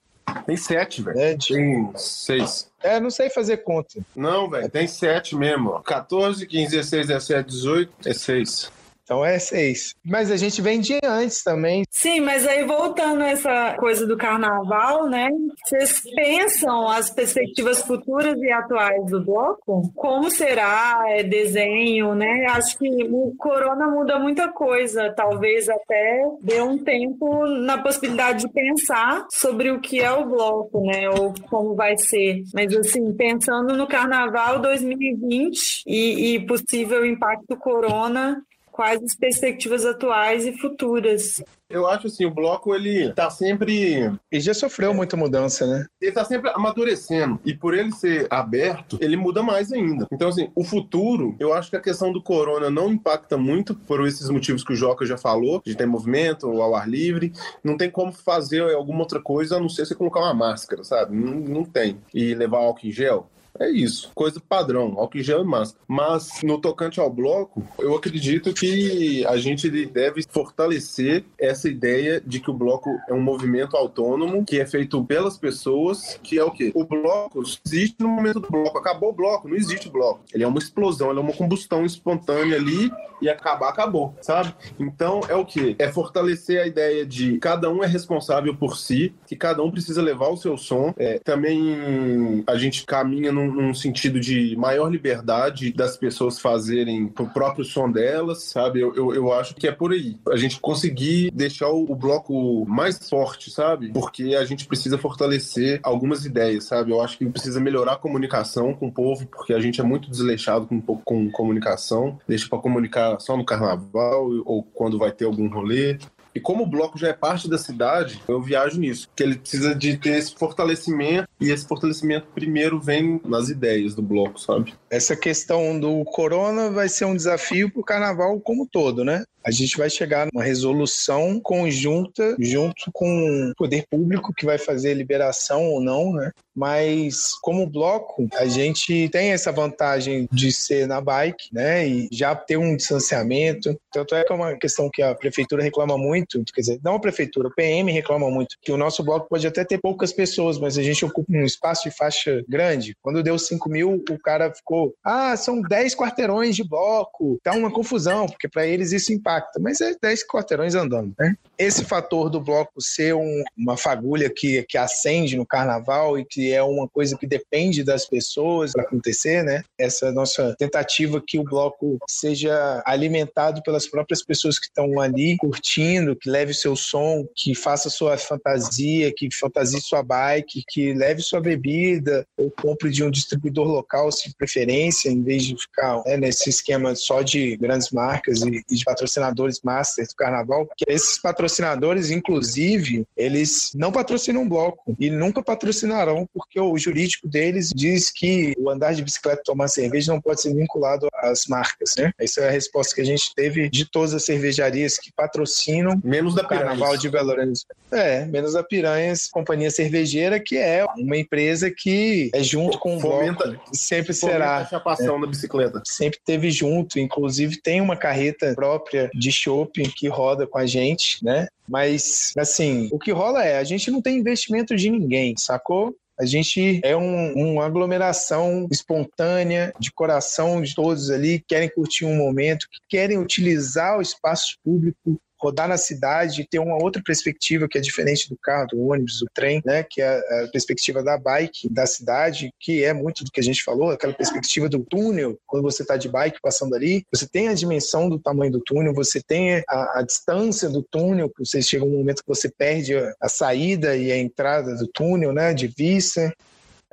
Tem sete, velho. É, tem seis. É, não sei fazer conta. Não, velho, tem sete mesmo. Ó. 14, 15, 16, 17, 18, é seis. Então é seis. Mas a gente vem de antes também. Sim, mas aí voltando a essa coisa do carnaval, né? Vocês pensam as perspectivas futuras e atuais do bloco? Como será? É desenho, né? Acho que o corona muda muita coisa. Talvez até dê um tempo na possibilidade de pensar sobre o que é o bloco, né? Ou como vai ser. Mas assim, pensando no carnaval 2020 e, e possível impacto corona quais as perspectivas atuais e futuras. Eu acho assim, o bloco ele tá sempre. Ele já sofreu muita mudança, né? Ele tá sempre amadurecendo. E por ele ser aberto, ele muda mais ainda. Então, assim, o futuro, eu acho que a questão do corona não impacta muito por esses motivos que o Joca já falou, de ter movimento ao ar livre. Não tem como fazer alguma outra coisa a não ser você colocar uma máscara, sabe? Não, não tem. E levar álcool em gel. É isso, coisa padrão, álcool gel e máscara. Mas no tocante ao bloco, eu acredito que a gente deve fortalecer essa ideia de que o bloco é um movimento autônomo que é feito pelas pessoas, que é o quê? O bloco existe no momento do bloco. Acabou o bloco, não existe bloco. Ele é uma explosão, ele é uma combustão espontânea ali e acabar, acabou, sabe? Então é o quê? É fortalecer a ideia de cada um é responsável por si, que cada um precisa levar o seu som. É, também a gente caminha no num, num, sentido de maior liberdade das pessoas fazerem o próprio som delas, sabe? Eu, eu, eu, acho que é por aí. A gente conseguir deixar o, o, bloco mais forte, sabe? Porque a gente precisa fortalecer algumas ideias, sabe? Eu acho que precisa melhorar a comunicação com o povo, porque a gente é muito desleixado com, com comunicação, deixa para comunicar só no carnaval ou quando vai ter algum rolê. E como o bloco já é parte da cidade, eu viajo nisso. Que ele precisa de ter esse fortalecimento, e esse fortalecimento primeiro vem nas ideias do bloco, sabe? Essa questão do corona vai ser um desafio para o carnaval como todo, né? A gente vai chegar numa resolução conjunta junto com o poder público que vai fazer a liberação ou não, né? Mas como bloco, a gente tem essa vantagem de ser na bike, né? E já ter um distanciamento. Tanto é que é uma questão que a prefeitura reclama muito, quer dizer, não a prefeitura, o PM reclama muito, que o nosso bloco pode até ter poucas pessoas, mas a gente ocupa um espaço de faixa grande. Quando deu 5 mil, o cara ficou, ah, são 10 quarteirões de bloco. Tá uma confusão, porque para eles isso impacta mas é 10 quarteirões andando. Né? Esse fator do bloco ser um, uma fagulha que, que acende no carnaval e que é uma coisa que depende das pessoas para acontecer, né? Essa nossa tentativa que o bloco seja alimentado pelas próprias pessoas que estão ali curtindo, que leve seu som, que faça sua fantasia, que fantasie sua bike, que leve sua bebida ou compre de um distribuidor local, se preferência, em vez de ficar né, nesse esquema só de grandes marcas e, e de patrocinadores patrocinadores masters do carnaval, que esses patrocinadores, inclusive, eles não patrocinam um bloco e nunca patrocinarão, porque o jurídico deles diz que o andar de bicicleta e tomar cerveja não pode ser vinculado às marcas, né? Essa é a resposta que a gente teve de todas as cervejarias que patrocinam menos da o Carnaval de Belo Horizonte. É, menos a Piranhas, companhia cervejeira, que é uma empresa que é junto com o Fomenta- bloco, sempre Fomenta será a chapação da bicicleta. sempre teve junto, inclusive tem uma carreta própria de shopping que roda com a gente, né? Mas, assim, o que rola é, a gente não tem investimento de ninguém, sacou? A gente é um- uma aglomeração espontânea, de coração de todos ali, que querem curtir um momento, que querem utilizar o espaço público rodar na cidade, ter uma outra perspectiva que é diferente do carro, do ônibus, do trem, né? Que é a perspectiva da bike, da cidade, que é muito do que a gente falou, aquela perspectiva do túnel, quando você está de bike passando ali, você tem a dimensão do tamanho do túnel, você tem a, a distância do túnel, que você chega um momento que você perde a saída e a entrada do túnel, né? De vista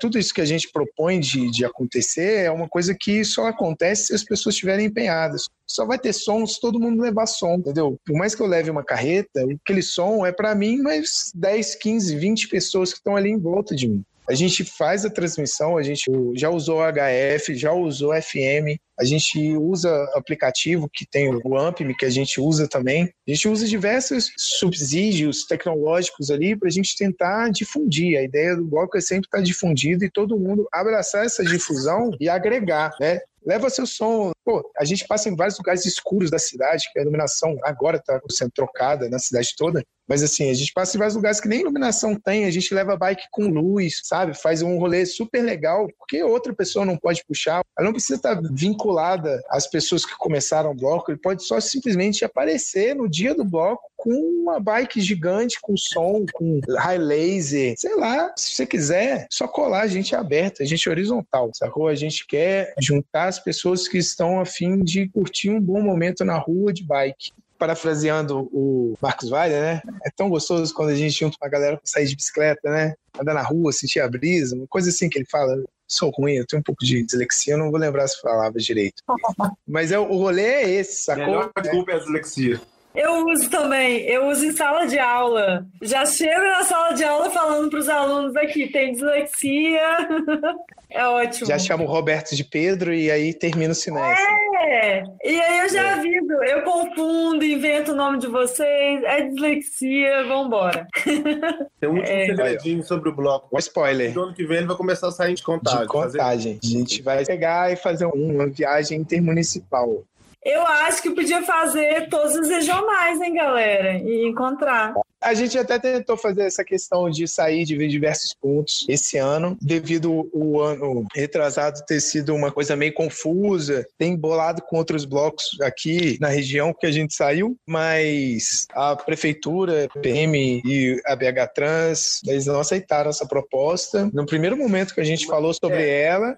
tudo isso que a gente propõe de, de acontecer é uma coisa que só acontece se as pessoas estiverem empenhadas. Só vai ter som se todo mundo levar som, entendeu? Por mais que eu leve uma carreta, aquele som é para mim, mas 10, 15, 20 pessoas que estão ali em volta de mim. A gente faz a transmissão, a gente já usou HF, já usou FM, a gente usa aplicativo que tem o Ampme, que a gente usa também. A gente usa diversos subsídios tecnológicos ali para a gente tentar difundir. A ideia do bloco é sempre estar difundido e todo mundo abraçar essa difusão e agregar, né? Leva seu som. Pô, a gente passa em vários lugares escuros da cidade, que a iluminação agora está sendo trocada na cidade toda. Mas assim, a gente passa em vários lugares que nem iluminação tem, a gente leva bike com luz, sabe? Faz um rolê super legal, porque outra pessoa não pode puxar. Ela não precisa estar vinculada às pessoas que começaram o bloco, ele pode só simplesmente aparecer no dia do bloco com uma bike gigante, com som, com high laser, sei lá, se você quiser, só colar, a gente é aberta, a gente é horizontal, sacou? A gente quer juntar as pessoas que estão a fim de curtir um bom momento na rua de bike parafraseando o Marcos Weiler, né? É tão gostoso quando a gente junta uma galera pra sair de bicicleta, né? Andar na rua, sentir a brisa, uma coisa assim que ele fala. Sou ruim, eu tenho um pouco de dislexia, eu não vou lembrar as palavras direito. Mas é, o rolê é esse, sacou? Melhor desculpa é a dislexia. Eu uso também, eu uso em sala de aula. Já chego na sala de aula falando para os alunos aqui, tem dislexia. É ótimo. Já chamo o Roberto de Pedro e aí termina o semestre. É, e aí eu já é. aviso, eu confundo, invento o nome de vocês, é dislexia, vambora. Tem um último é. segredinho sobre o bloco. Um spoiler. No ano que vem ele vai começar a sair de contagem. De contagem. Fazer... A gente vai pegar e fazer uma viagem intermunicipal. Eu acho que podia fazer todos os regionais, hein, galera? E encontrar. A gente até tentou fazer essa questão de sair de diversos pontos esse ano, devido o ano retrasado ter sido uma coisa meio confusa, tem bolado com outros blocos aqui na região que a gente saiu, mas a prefeitura, PM e a BH Trans, eles não aceitaram essa proposta. No primeiro momento que a gente falou sobre é. ela,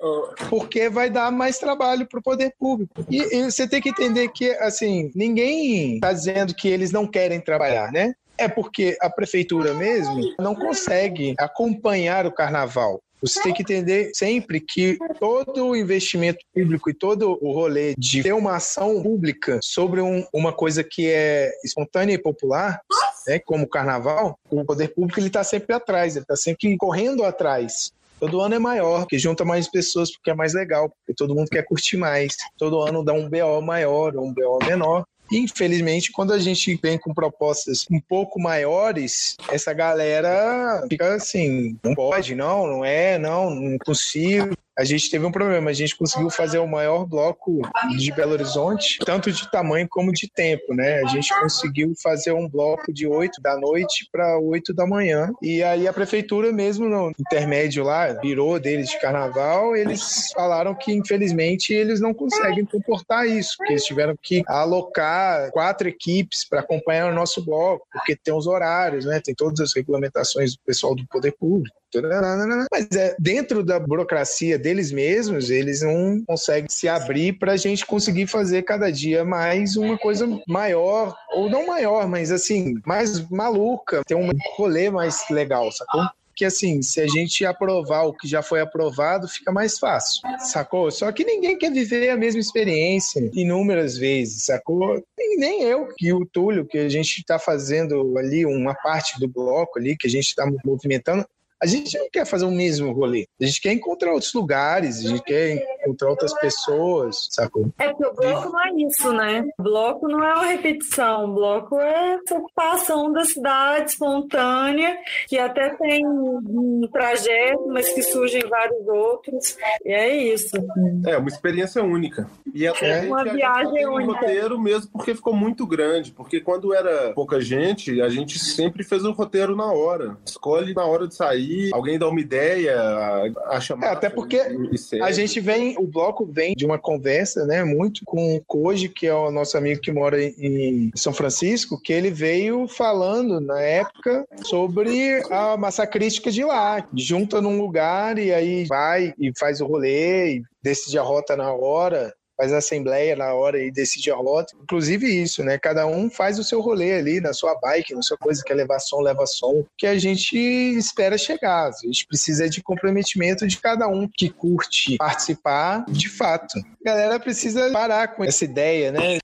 porque vai dar mais trabalho para o poder público. E, e você tem que entender que, assim, ninguém está dizendo que eles não querem trabalhar, né? É porque a prefeitura mesmo não consegue acompanhar o carnaval. Você tem que entender sempre que todo o investimento público e todo o rolê de ter uma ação pública sobre um, uma coisa que é espontânea e popular, né, como o carnaval, o poder público ele está sempre atrás, ele está sempre correndo atrás. Todo ano é maior, que junta mais pessoas porque é mais legal, porque todo mundo quer curtir mais. Todo ano dá um BO maior um BO menor. Infelizmente, quando a gente vem com propostas um pouco maiores, essa galera fica assim, não pode, não, não é, não, não consigo a gente teve um problema. A gente conseguiu fazer o maior bloco de Belo Horizonte, tanto de tamanho como de tempo, né? A gente conseguiu fazer um bloco de 8 da noite para 8 da manhã. E aí a prefeitura, mesmo no intermédio lá, virou deles de carnaval, eles falaram que, infelizmente, eles não conseguem comportar isso, porque eles tiveram que alocar quatro equipes para acompanhar o nosso bloco, porque tem os horários, né? Tem todas as regulamentações do pessoal do poder público. Mas é, dentro da burocracia deles mesmos, eles não conseguem se abrir para a gente conseguir fazer cada dia mais uma coisa maior, ou não maior, mas assim, mais maluca, ter um rolê mais legal, sacou? que assim, se a gente aprovar o que já foi aprovado, fica mais fácil, sacou? Só que ninguém quer viver a mesma experiência inúmeras vezes, sacou? E nem eu, que o Túlio, que a gente está fazendo ali uma parte do bloco ali, que a gente está movimentando, a gente não quer fazer o mesmo rolê. A gente quer encontrar outros lugares, a gente quer encontrar outras pessoas, sacou? É porque o bloco não é isso, né? O bloco não é uma repetição, o bloco é essa ocupação da cidade espontânea, que até tem um trajeto, mas que surgem vários outros. E é isso. É, uma experiência única. E é, é uma viagem única. Um roteiro mesmo porque ficou muito grande, porque quando era pouca gente, a gente sempre fez o roteiro na hora. Escolhe na hora de sair alguém dá uma ideia, acha é, Até porque a gente vem, o bloco vem de uma conversa, né, muito com o Koji, que é o nosso amigo que mora em São Francisco, que ele veio falando na época sobre a massacrística de lá. Junta num lugar e aí vai e faz o rolê e decide a rota na hora faz a assembleia na hora e decide a rota. Inclusive isso, né? Cada um faz o seu rolê ali na sua bike, na sua coisa, quer levar som, leva som, que a gente espera chegar. A gente precisa de comprometimento de cada um que curte participar de fato. A galera precisa parar com essa ideia, né?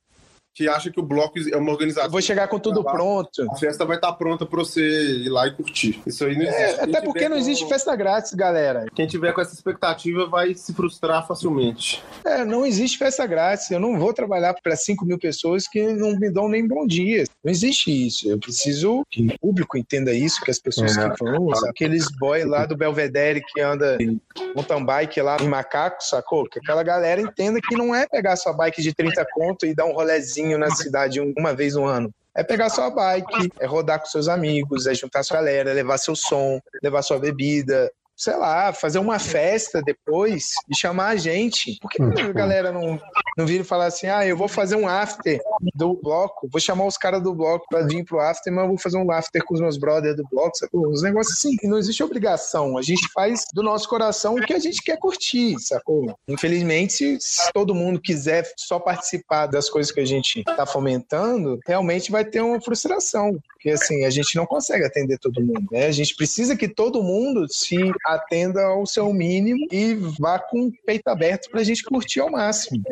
Que acha que o bloco é uma organização. vou chegar com tudo pronto. A festa vai estar tá pronta para você ir lá e curtir. Isso aí não é, existe. É, até porque não com... existe festa grátis, galera. Quem tiver com essa expectativa vai se frustrar facilmente. É, não existe festa grátis. Eu não vou trabalhar para 5 mil pessoas que não me dão nem bom dia. Não existe isso. Eu preciso que o público entenda isso, que as pessoas é. que vão, aqueles boy lá do Belvedere que anda em mountain bike lá em Macaco, sacou? Que aquela galera entenda que não é pegar sua bike de 30 conto e dar um rolezinho na cidade uma vez no ano. É pegar sua bike, é rodar com seus amigos, é juntar sua galera, levar seu som, levar sua bebida, sei lá, fazer uma festa depois e chamar a gente. Por que a galera não, não vira e fala assim, ah, eu vou fazer um after do bloco, vou chamar os caras do bloco pra vir pro after, mas eu vou fazer um after com os meus brothers do bloco, sacou? Uns negócios assim, não existe obrigação, a gente faz do nosso coração o que a gente quer curtir, sacou? Infelizmente, se todo mundo quiser só participar das coisas que a gente tá fomentando, realmente vai ter uma frustração, porque assim, a gente não consegue atender todo mundo, né? A gente precisa que todo mundo se atenda ao seu mínimo e vá com o peito aberto pra gente curtir ao máximo.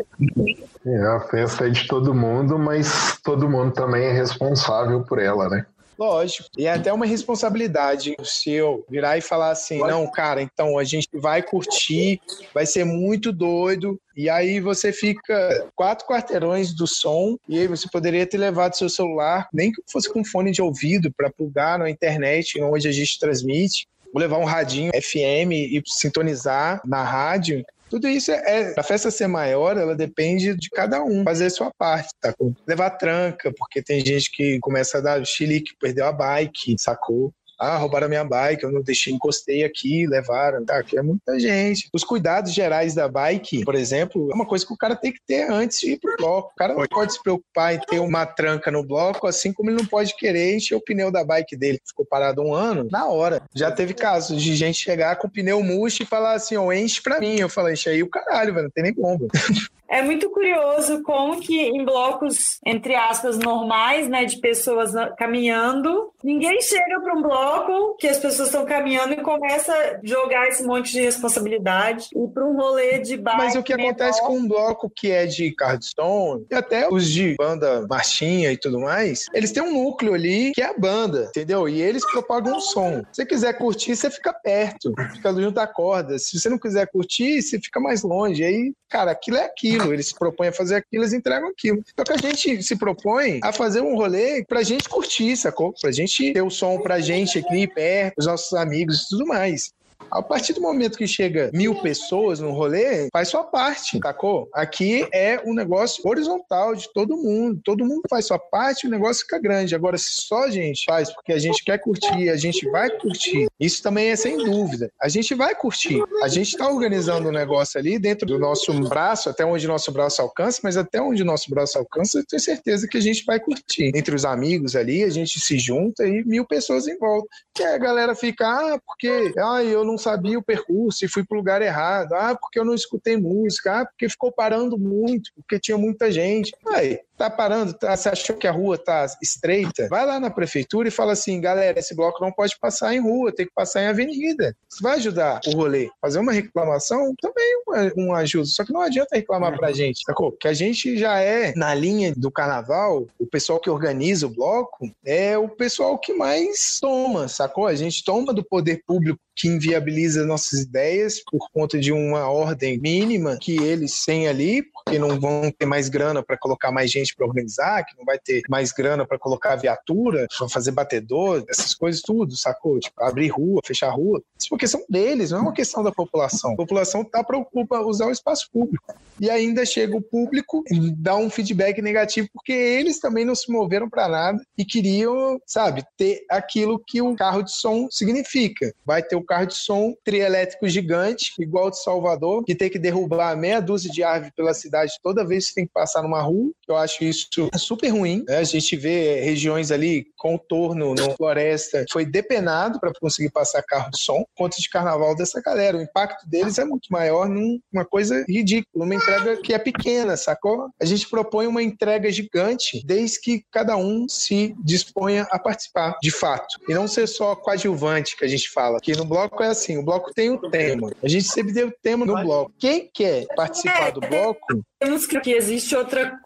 É, a festa é de todo mundo, mas todo mundo também é responsável por ela, né? Lógico. E é até uma responsabilidade se eu virar e falar assim: não, cara, então a gente vai curtir, vai ser muito doido. E aí você fica quatro quarteirões do som, e aí você poderia ter levado seu celular, nem que fosse com fone de ouvido, para plugar na internet, onde a gente transmite. Vou levar um radinho FM e sintonizar na rádio tudo isso é, é a festa ser maior, ela depende de cada um fazer a sua parte, tá? Levar tranca, porque tem gente que começa a dar chilique, perdeu a bike, sacou? Ah, roubaram a minha bike, eu não deixei, encostei aqui, levaram. Tá, aqui é muita gente. Os cuidados gerais da bike, por exemplo, é uma coisa que o cara tem que ter antes de ir pro bloco. O cara não pode se preocupar em ter uma tranca no bloco, assim como ele não pode querer encher o pneu da bike dele, que ficou parado um ano, na hora. Já teve casos de gente chegar com o pneu murcho e falar assim, ó, oh, enche pra mim. Eu falei, enche aí o caralho, velho, não tem nem como. É muito curioso como que em blocos, entre aspas, normais, né, de pessoas caminhando, ninguém chega para um bloco que as pessoas estão caminhando e começa a jogar esse monte de responsabilidade e para um rolê de bike. Mas o que menor... acontece com um bloco que é de cardstone, e até os de banda marchinha e tudo mais, eles têm um núcleo ali que é a banda, entendeu? E eles propagam um som. Se você quiser curtir, você fica perto, fica junto da corda. Se você não quiser curtir, você fica mais longe. Aí, cara, aquilo é aquilo aquilo, eles se propõem a fazer aquilo, eles entregam aquilo. Só que a gente se propõe a fazer um rolê pra gente curtir, sacou? Pra gente ter o som pra gente aqui perto, os nossos amigos e tudo mais. A partir do momento que chega mil pessoas no rolê, faz sua parte, sacou? Aqui é um negócio horizontal de todo mundo. Todo mundo faz sua parte, o negócio fica grande. Agora, se só a gente faz porque a gente quer curtir, a gente vai curtir, isso também é sem dúvida. A gente vai curtir. A gente está organizando um negócio ali dentro do nosso braço, até onde nosso braço alcança, mas até onde nosso braço alcança, eu tenho certeza que a gente vai curtir. Entre os amigos ali, a gente se junta e mil pessoas em volta. E aí a galera fica, ah, porque ah, eu não sabia o percurso e fui para o lugar errado. Ah, porque eu não escutei música. Ah, porque ficou parando muito, porque tinha muita gente. Aí, tá parando, tá, você achou que a rua tá estreita? Vai lá na prefeitura e fala assim, galera, esse bloco não pode passar em rua, tem que passar em avenida. Isso vai ajudar o rolê. Fazer uma reclamação também um, um ajuda. Só que não adianta reclamar pra gente, sacou? Que a gente já é, na linha do carnaval, o pessoal que organiza o bloco é o pessoal que mais toma, sacou? A gente toma do poder público que inviabiliza nossas ideias por conta de uma ordem mínima que eles têm ali, porque não vão ter mais grana para colocar mais gente para organizar, que não vai ter mais grana para colocar viatura, para fazer batedor, essas coisas tudo, sacou? Tipo, abrir rua, fechar rua. Isso porque são deles, não é uma questão da população. A população está preocupada usar o espaço público. E ainda chega o público e dá um feedback negativo porque eles também não se moveram para nada e queriam, sabe, ter aquilo que o carro de som significa. Vai ter o carro de som trielétrico gigante, igual de Salvador, que tem que derrubar meia dúzia de árvores pela cidade toda vez que tem que passar numa rua. Eu acho isso super ruim. Né? A gente vê regiões ali, contorno, no floresta, foi depenado para conseguir passar carro de som. Conta de carnaval dessa galera. O impacto deles é muito maior numa coisa ridícula, uma entrega que é pequena, sacou? A gente propõe uma entrega gigante desde que cada um se disponha a participar, de fato. E não ser só coadjuvante que a gente fala. Que no bloco é assim, o bloco tem um tema. A gente sempre deu tema no bloco. Quem quer participar do bloco temos que existe outra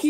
que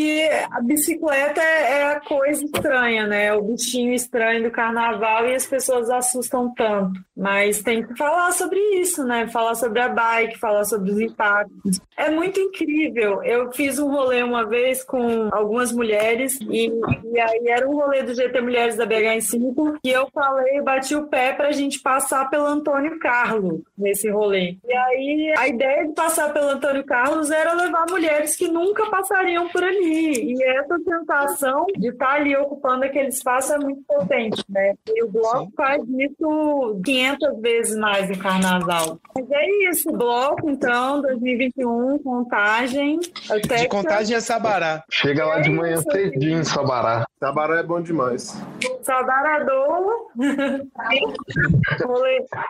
a bicicleta é, é a coisa estranha, né? O bichinho estranho do carnaval e as pessoas assustam tanto. Mas tem que falar sobre isso, né? Falar sobre a bike, falar sobre os impactos. É muito incrível. Eu fiz um rolê uma vez com algumas mulheres e, e aí era um rolê do GT Mulheres da BH5 e eu falei, bati o pé pra gente passar pelo Antônio Carlos nesse rolê. E aí a ideia de passar pelo Antônio Carlos era levar mulheres que nunca passariam por ali. E essa sensação de estar ali ocupando aquele espaço é muito potente, né? E o bloco Sim. faz isso 500 vezes mais no carnaval. Mas é isso, bloco, então, 2021, contagem. de contagem é Sabará. Chega lá de manhã é cedinho, Sabará. Sabará é bom demais. Sabarador.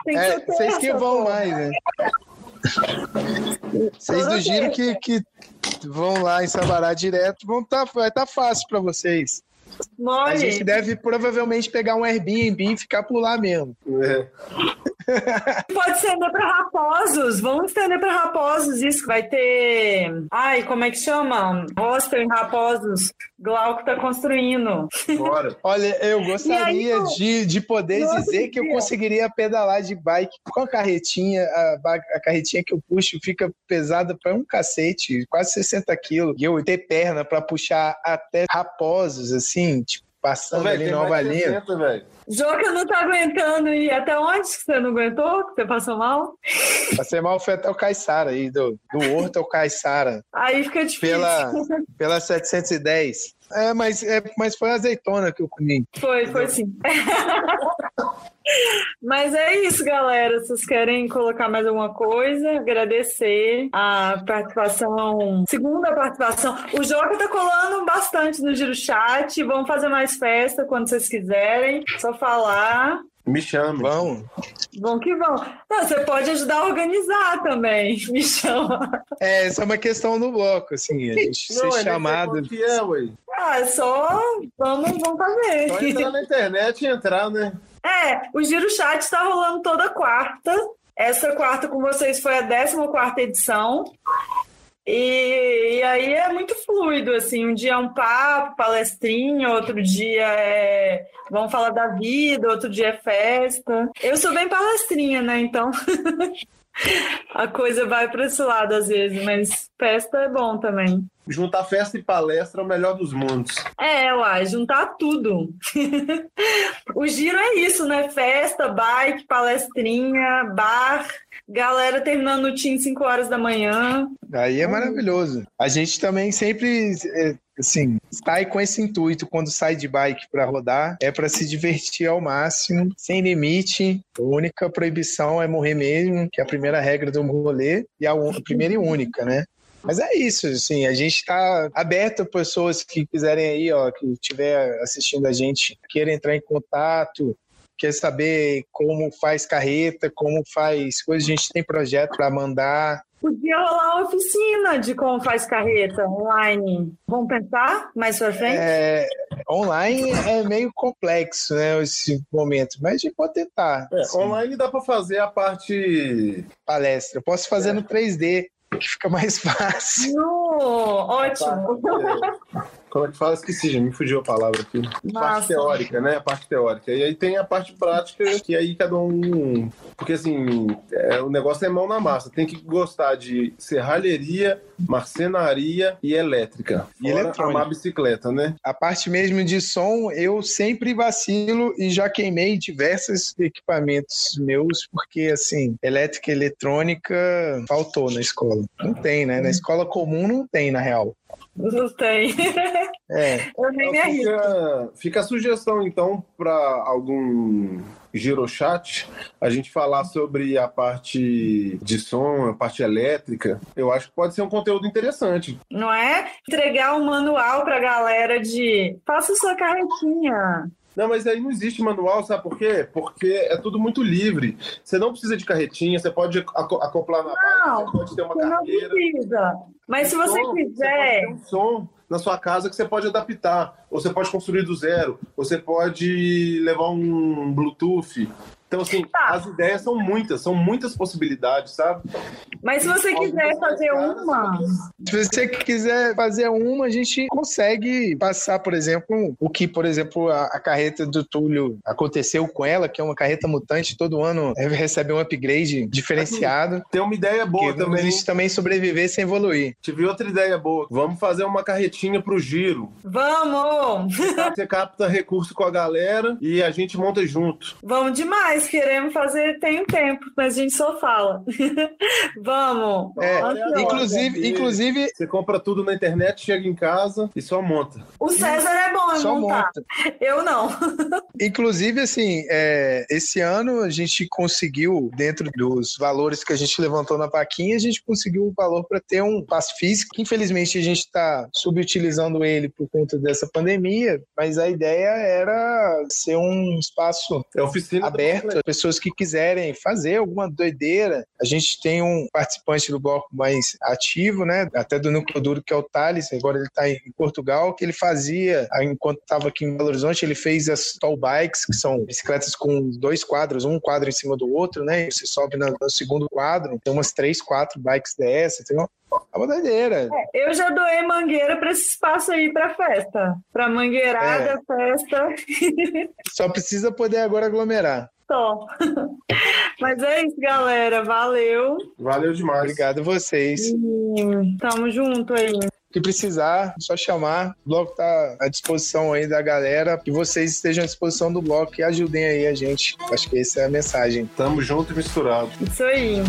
é, vocês que vão mais, né? Vocês do giro que, que vão lá em Sabará direto, vão tá, vai estar tá fácil para vocês. A gente deve provavelmente pegar um Airbnb e ficar por lá mesmo. É. Pode estender para raposos. Vamos estender para raposos. Isso vai ter. Ai, como é que chama? Hostel em raposos. Glauco tá construindo. Bora. Olha, eu gostaria aí, de, de poder dizer que eu conseguiria pedalar de bike com a carretinha. A, a carretinha que eu puxo fica pesada para um cacete, quase 60 quilos. E eu ter perna para puxar até raposos, assim, tipo, passando ali tem em mais Nova Linha. 60, velho. Joca não tá aguentando ir. Até onde você não aguentou? Que você passou mal? Passei mal foi até o Caiçara aí, do, do Horto ao Caiçara, Aí fica difícil. pela, pela 710. É mas, é, mas foi azeitona que eu comi. Foi, foi sim. Mas é isso, galera. Vocês querem colocar mais alguma coisa? Agradecer a participação, segunda participação. O Joca tá colando bastante no Giro Chat. Vamos fazer mais festa quando vocês quiserem. Só falar. Me chame. Vamos. Bom que bom. Não, você pode ajudar a organizar também. Me chama. É, essa é uma questão do bloco, assim, a gente Não, ser é chamado. é, ué. Ah, é só vamos, vamos fazer. Só entrar na internet e entrar, né? É, o Giro Chat está rolando toda quarta. Essa quarta com vocês foi a 14 edição. E, e aí é muito fluido, assim, um dia é um papo, palestrinha, outro dia é vamos falar da vida, outro dia é festa. Eu sou bem palestrinha, né? Então a coisa vai para esse lado às vezes, mas festa é bom também. Juntar festa e palestra é o melhor dos mundos. É, uai, juntar tudo. o giro é isso, né? Festa, bike, palestrinha, bar, galera terminando o TIM 5 horas da manhã. Aí é maravilhoso. A gente também sempre, é, assim, sai com esse intuito quando sai de bike para rodar, é para se divertir ao máximo, sem limite. A única proibição é morrer mesmo, que é a primeira regra do rolê, e a, a primeira e única, né? Mas é isso, assim, a gente está aberto a pessoas que quiserem aí, ó, que estiver assistindo a gente, queira entrar em contato, quer saber como faz carreta, como faz coisas, a gente tem projeto para mandar, Podia rolar uma oficina de como faz carreta online. Vamos pensar mais pra frente? É, online é meio complexo, né, esse momento, mas a gente pode tentar. É, assim, online dá pra fazer a parte. palestra. Eu posso fazer no 3D, que fica mais fácil. No, ótimo. Como é que fala? Esqueci, já me fugiu a palavra aqui. Massa. Parte teórica, né? A parte teórica. E aí tem a parte prática, que aí cada um. Porque assim, é, o negócio é mão na massa. Tem que gostar de serralheria, marcenaria e elétrica. E eletrônica. amar bicicleta, né? A parte mesmo de som, eu sempre vacilo e já queimei diversos equipamentos meus, porque, assim, elétrica e eletrônica faltou na escola. Não tem, né? Na escola comum não tem, na real. Não tem. É, Eu nem me Então arrisco. fica, fica a sugestão, então, para algum girochat, a gente falar sobre a parte de som, a parte elétrica. Eu acho que pode ser um conteúdo interessante. Não é? Entregar um manual pra galera de faça sua carretinha. Não, mas aí não existe manual, sabe por quê? Porque é tudo muito livre. Você não precisa de carretinha, você pode aco- acoplar na bike, Não, você pode ter uma Você não precisa. Mas se você som, quiser. Você um som na sua casa que você pode adaptar. Ou você pode construir do zero. Ou você pode levar um Bluetooth. Então, assim, Tá. as ideias são muitas, são muitas possibilidades, sabe? Mas se você quiser fazer uma. Se você quiser fazer uma, a gente consegue passar, por exemplo, o que, por exemplo, a, a carreta do Túlio aconteceu com ela, que é uma carreta mutante, todo ano recebe um upgrade diferenciado. Tem uma ideia boa Porque a também. gente também sobreviver sem evoluir. Tive outra ideia boa. Vamos fazer uma carretinha pro giro. Vamos! Você capta recurso com a galera e a gente monta junto. Vamos demais, queremos fazer tem um tempo, mas a gente só fala. Vamos! É, inclusive, inclusive Você compra tudo na internet, chega em casa e só monta. O César é bom em só montar. monta. Eu não. Inclusive, assim, é, esse ano a gente conseguiu, dentro dos valores que a gente levantou na vaquinha, a gente conseguiu um valor para ter um passo físico. Infelizmente, a gente está subutilizando ele por conta dessa pandemia, mas a ideia era ser um espaço É oficina aberto outra. Pessoas que quiserem fazer alguma doideira. A gente tem um participante do bloco mais ativo, né? Até do núcleo duro, que é o Thales. Agora ele está em Portugal, que ele fazia, enquanto estava aqui em Belo Horizonte, ele fez as tall bikes, que são bicicletas com dois quadros, um quadro em cima do outro, né? E você sobe no, segundo quadro, tem umas três, quatro bikes dessas, tem uma, é uma doideira. É, eu já doei mangueira para esse espaço aí para festa, para mangueirada, é. festa. Só precisa poder agora aglomerar. Só. Mas é isso, galera. Valeu. Valeu demais. Obrigado a vocês. E tamo junto aí que precisar, só chamar. O bloco está à disposição aí da galera. Que vocês estejam à disposição do bloco e ajudem aí a gente. Acho que essa é a mensagem. Tamo junto e misturado. Isso aí.